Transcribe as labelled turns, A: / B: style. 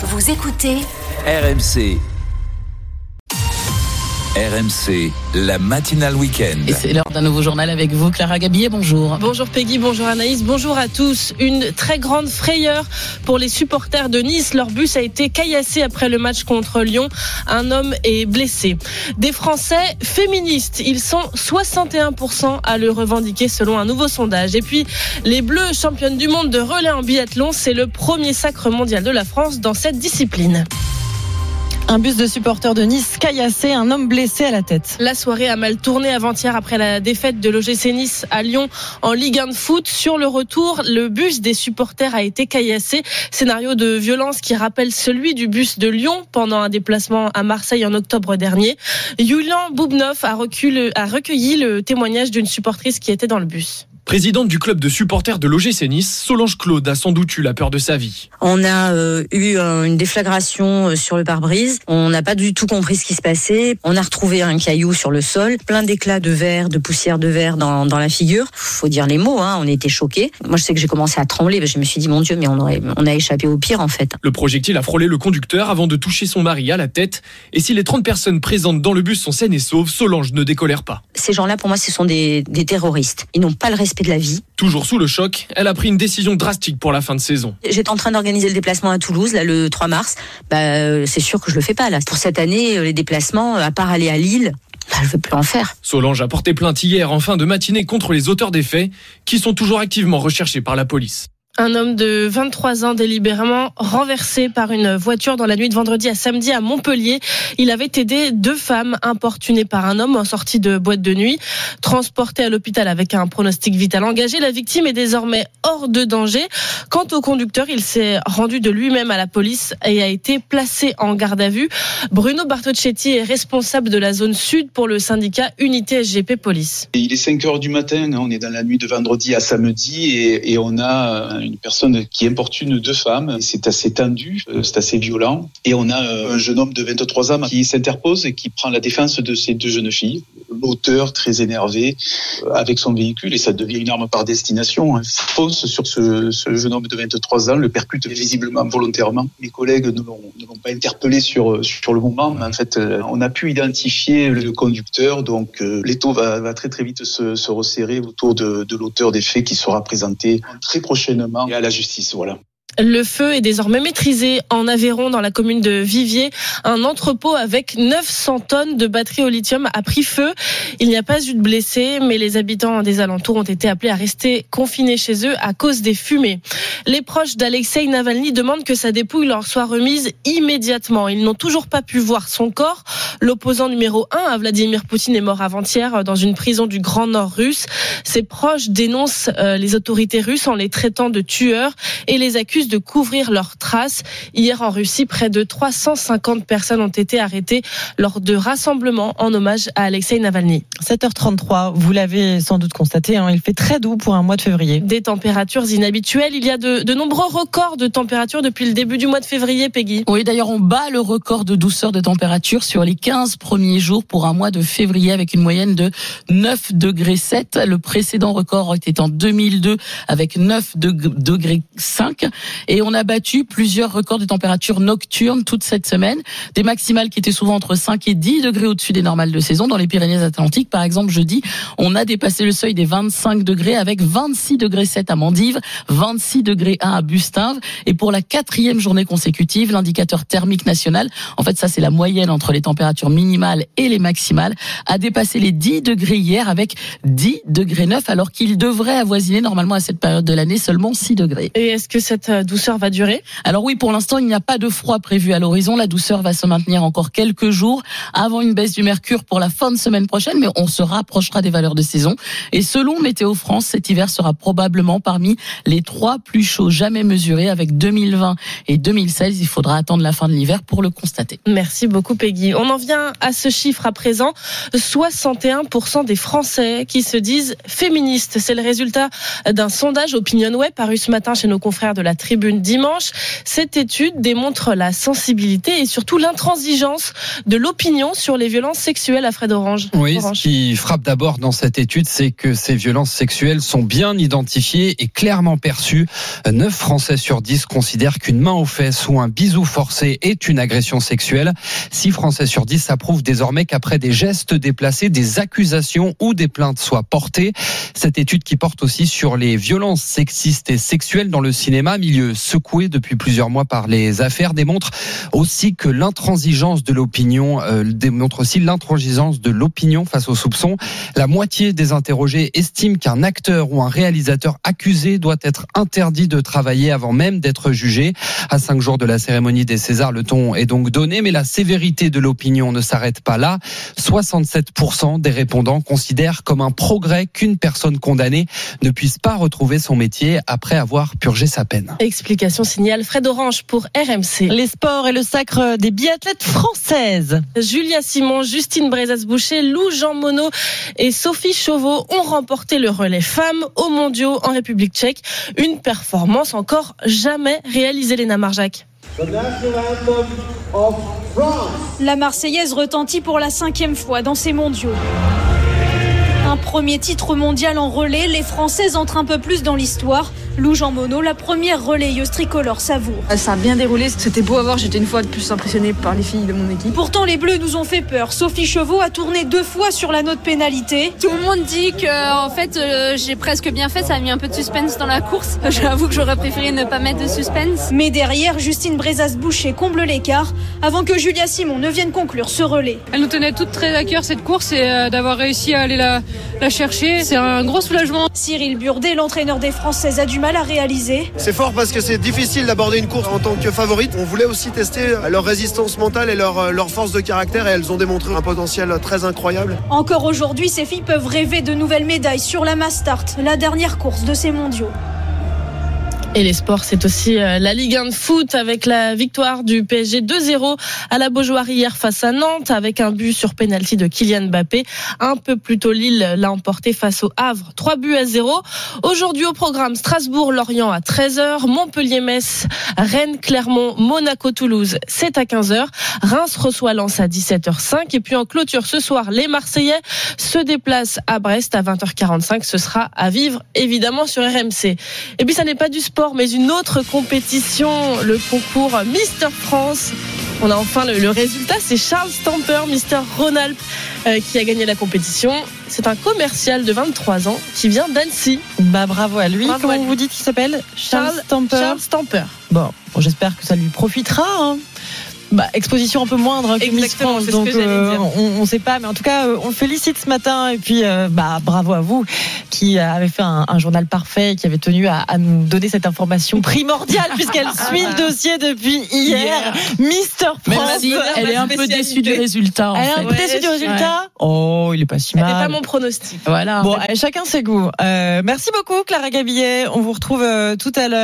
A: Vous écoutez
B: RMC. RMC, la matinale week-end.
C: Et c'est l'heure d'un nouveau journal avec vous, Clara Gabillet, bonjour.
D: Bonjour Peggy, bonjour Anaïs, bonjour à tous. Une très grande frayeur pour les supporters de Nice. Leur bus a été caillassé après le match contre Lyon. Un homme est blessé. Des Français féministes, ils sont 61% à le revendiquer selon un nouveau sondage. Et puis, les Bleus, championnes du monde de relais en biathlon, c'est le premier sacre mondial de la France dans cette discipline.
E: Un bus de supporters de Nice caillassé, un homme blessé à la tête.
D: La soirée a mal tourné avant-hier après la défaite de l'OGC Nice à Lyon en Ligue 1 de foot. Sur le retour, le bus des supporters a été caillassé. Scénario de violence qui rappelle celui du bus de Lyon pendant un déplacement à Marseille en octobre dernier. Yulian Boubnov a recueilli le témoignage d'une supportrice qui était dans le bus.
F: Présidente du club de supporters de l'OGC Nice, Solange Claude a sans doute eu la peur de sa vie.
G: On a euh, eu euh, une déflagration euh, sur le pare-brise. On n'a pas du tout compris ce qui se passait. On a retrouvé un caillou sur le sol, plein d'éclats de verre, de poussière de verre dans, dans la figure. Faut dire les mots, hein, on était choqués. Moi, je sais que j'ai commencé à trembler. Je me suis dit, mon Dieu, mais on, aurait, on a échappé au pire en fait.
F: Le projectile a frôlé le conducteur avant de toucher son mari à la tête. Et si les 30 personnes présentes dans le bus sont saines et sauves, Solange ne décolère pas.
G: Ces gens-là, pour moi, ce sont des, des terroristes. Ils n'ont pas le respect de la vie.
F: Toujours sous le choc, elle a pris une décision drastique pour la fin de saison.
G: J'étais en train d'organiser le déplacement à Toulouse, là, le 3 mars. Bah, c'est sûr que je le fais pas, là. Pour cette année, les déplacements, à part aller à Lille, bah, je veux plus en faire.
F: Solange a porté plainte hier en fin de matinée contre les auteurs des faits, qui sont toujours activement recherchés par la police.
D: Un homme de 23 ans délibérément renversé par une voiture dans la nuit de vendredi à samedi à Montpellier. Il avait aidé deux femmes importunées par un homme en sortie de boîte de nuit. Transporté à l'hôpital avec un pronostic vital engagé, la victime est désormais hors de danger. Quant au conducteur, il s'est rendu de lui-même à la police et a été placé en garde à vue. Bruno Bartocchetti est responsable de la zone sud pour le syndicat Unité SGP Police.
H: Il est 5 heures du matin, on est dans la nuit de vendredi à samedi et on a une personne qui importune deux femmes. C'est assez tendu, euh, c'est assez violent. Et on a euh, un jeune homme de 23 ans qui s'interpose et qui prend la défense de ces deux jeunes filles. L'auteur, très énervé, euh, avec son véhicule, et ça devient une arme par destination, hein, fonce sur ce, ce, jeune homme de 23 ans, le percute visiblement volontairement. Mes collègues ne l'ont pas interpellé sur, sur le moment, mais en fait, on a pu identifier le conducteur, donc l'étau va, va très très vite se, se resserrer autour de, de l'auteur des faits qui sera présenté très prochainement à la justice. Voilà.
D: Le feu est désormais maîtrisé en Aveyron, dans la commune de Viviers. Un entrepôt avec 900 tonnes de batteries au lithium a pris feu. Il n'y a pas eu de blessés, mais les habitants des alentours ont été appelés à rester confinés chez eux à cause des fumées. Les proches d'Alexei Navalny demandent que sa dépouille leur soit remise immédiatement. Ils n'ont toujours pas pu voir son corps. L'opposant numéro 1 à Vladimir Poutine est mort avant-hier dans une prison du Grand Nord russe. Ses proches dénoncent euh, les autorités russes en les traitant de tueurs et les accusent de couvrir leurs traces. Hier en Russie, près de 350 personnes ont été arrêtées lors de rassemblements en hommage à Alexei Navalny.
E: 7h33, vous l'avez sans doute constaté, hein, il fait très doux pour un mois de février.
D: Des températures inhabituelles. Il y a de, de nombreux records de température depuis le début du mois de février, Peggy.
C: Oui, d'ailleurs, on bat le record de douceur de température sur les 15 premiers jours pour un mois de février avec une moyenne de 9 degrés 7. Le précédent record était en 2002 avec 9 degrés 5. Et on a battu plusieurs records de température nocturne toute cette semaine. Des maximales qui étaient souvent entre 5 et 10 degrés au-dessus des normales de saison. Dans les Pyrénées-Atlantiques, par exemple, jeudi, on a dépassé le seuil des 25 degrés avec 26 degrés 7 à Mandive, 26 degrés 1 à Bustinve. Et pour la quatrième journée consécutive, l'indicateur thermique national, en fait, ça c'est la moyenne entre les températures minimales et les maximales, a dépassé les 10 degrés hier avec 10 degrés 9 alors qu'il devrait avoisiner normalement à cette période de l'année seulement 6 degrés.
D: Et est-ce que cette douceur va durer
C: Alors oui, pour l'instant, il n'y a pas de froid prévu à l'horizon. La douceur va se maintenir encore quelques jours avant une baisse du mercure pour la fin de semaine prochaine, mais on se rapprochera des valeurs de saison. Et selon Météo France, cet hiver sera probablement parmi les trois plus chauds jamais mesurés avec 2020 et 2016. Il faudra attendre la fin de l'hiver pour le constater.
D: Merci beaucoup Peggy. On en vient à ce chiffre à présent. 61% des Français qui se disent féministes. C'est le résultat d'un sondage Opinion Web paru ce matin chez nos confrères de la Tribune tribune dimanche. Cette étude démontre la sensibilité et surtout l'intransigeance de l'opinion sur les violences sexuelles à Fred Orange.
A: Oui,
D: Orange.
A: ce qui frappe d'abord dans cette étude, c'est que ces violences sexuelles sont bien identifiées et clairement perçues. 9 Français sur 10 considèrent qu'une main aux fesses ou un bisou forcé est une agression sexuelle. 6 Français sur 10 approuvent désormais qu'après des gestes déplacés, des accusations ou des plaintes soient portées. Cette étude qui porte aussi sur les violences sexistes et sexuelles dans le cinéma, milieu secoué depuis plusieurs mois par les affaires, démontre aussi que l'intransigeance de l'opinion euh, démontre aussi l'intransigeance de l'opinion face aux soupçons. La moitié des interrogés estiment qu'un acteur ou un réalisateur accusé doit être interdit de travailler avant même d'être jugé. À cinq jours de la cérémonie des Césars, le ton est donc donné, mais la sévérité de l'opinion ne s'arrête pas là. 67% des répondants considèrent comme un progrès qu'une personne condamnée ne puisse pas retrouver son métier après avoir purgé sa peine.
D: Explication signale Fred Orange pour RMC.
E: Les sports et le sacre des biathlètes françaises.
D: Julia Simon, Justine Brezas-Boucher, Lou Jean Monod et Sophie Chauveau ont remporté le relais femmes aux mondiaux en République tchèque. Une performance encore jamais réalisée, Léna Marjac.
I: La Marseillaise retentit pour la cinquième fois dans ces mondiaux. Premier titre mondial en relais, les Françaises entrent un peu plus dans l'histoire. Lou Jean Monod, la première relayeuse tricolore savoure.
J: Ça a bien déroulé, c'était beau à voir, j'étais une fois de plus impressionnée par les filles de mon équipe.
I: Pourtant, les Bleus nous ont fait peur. Sophie Chevaux a tourné deux fois sur la note pénalité.
K: Tout le monde dit que en fait euh, j'ai presque bien fait, ça a mis un peu de suspense dans la course. J'avoue que j'aurais préféré ne pas mettre de suspense.
I: Mais derrière, Justine Brezas-Boucher comble l'écart avant que Julia Simon ne vienne conclure ce relais.
L: Elle nous tenait toutes très à cœur cette course et euh, d'avoir réussi à aller la, la chercher, c'est un gros soulagement.
I: Cyril Burdet, l'entraîneur des Françaises, a du mal à réaliser.
M: C'est fort parce que c'est difficile d'aborder une course en tant que favorite. On voulait aussi tester leur résistance mentale et leur, leur force de caractère et elles ont démontré un potentiel très incroyable.
I: Encore aujourd'hui, ces filles peuvent rêver de nouvelles médailles sur la Mastart, la dernière course de ces mondiaux.
D: Et les sports, c'est aussi euh, la Ligue 1 de foot avec la victoire du PSG 2-0 à la Beaujoire hier face à Nantes avec un but sur penalty de Kylian Mbappé. Un peu plus tôt, Lille l'a emporté face au Havre. 3 buts à 0. Aujourd'hui au programme Strasbourg-Lorient à 13h, Montpellier-Metz, Rennes-Clermont, Monaco-Toulouse, c'est à 15h. Reims reçoit Lens à 17h05 et puis en clôture ce soir, les Marseillais se déplacent à Brest à 20h45. Ce sera à vivre évidemment sur RMC. Et puis ça n'est pas du sport mais une autre compétition, le concours Mister France. On a enfin le, le résultat, c'est Charles Stamper, Mister Ronald, euh, qui a gagné la compétition. C'est un commercial de 23 ans qui vient d'Annecy.
E: Bah bravo à lui.
D: Bravo
E: Comment
D: à lui.
E: vous dites qu'il s'appelle? Charles,
D: Charles
E: Stamper.
D: Charles Stamper.
E: Bon, bon, j'espère que ça lui profitera. hein. Bah, exposition un peu moindre hein, que Miss France, donc euh,
D: dire.
E: on, on sait pas, mais en tout cas, euh, on le félicite ce matin et puis euh, bah bravo à vous qui avait fait un, un journal parfait, et qui avait tenu à, à nous donner cette information primordiale puisqu'elle suit le dossier depuis hier. Mister France.
C: si elle est un peu déçue du résultat. En
E: Elle est un peu déçue du
D: Ouais.
E: résultat. Oh, il est pas si
D: C'était
E: mal.
D: pas mon pronostic.
C: Voilà.
E: Bon, allez, chacun ses goûts. Euh, merci beaucoup, Clara Gabillet. On vous retrouve euh, tout à l'heure.